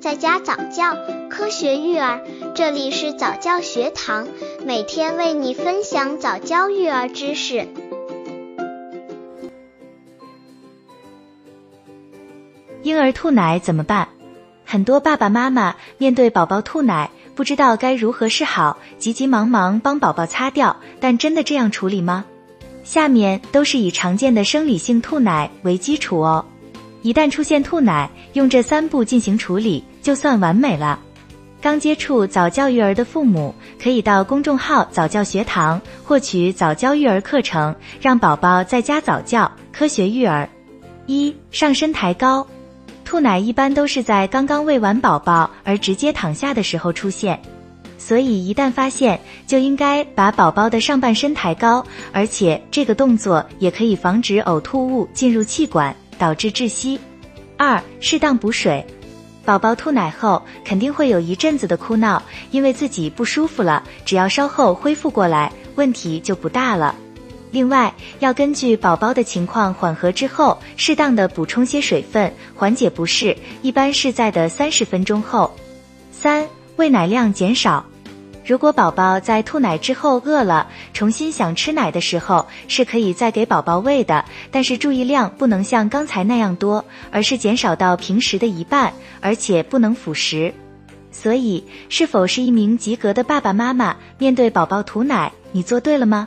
在家早教，科学育儿，这里是早教学堂，每天为你分享早教育儿知识。婴儿吐奶怎么办？很多爸爸妈妈面对宝宝吐奶，不知道该如何是好，急急忙忙帮宝宝擦掉，但真的这样处理吗？下面都是以常见的生理性吐奶为基础哦。一旦出现吐奶，用这三步进行处理，就算完美了。刚接触早教育儿的父母，可以到公众号早教学堂获取早教育儿课程，让宝宝在家早教，科学育儿。一上身抬高，吐奶一般都是在刚刚喂完宝宝而直接躺下的时候出现，所以一旦发现，就应该把宝宝的上半身抬高，而且这个动作也可以防止呕吐物进入气管。导致窒息。二、适当补水。宝宝吐奶后肯定会有一阵子的哭闹，因为自己不舒服了。只要稍后恢复过来，问题就不大了。另外，要根据宝宝的情况缓和之后，适当的补充些水分，缓解不适。一般是在的三十分钟后。三、喂奶量减少。如果宝宝在吐奶之后饿了，重新想吃奶的时候，是可以再给宝宝喂的，但是注意量不能像刚才那样多，而是减少到平时的一半，而且不能辅食。所以，是否是一名及格的爸爸妈妈？面对宝宝吐奶，你做对了吗？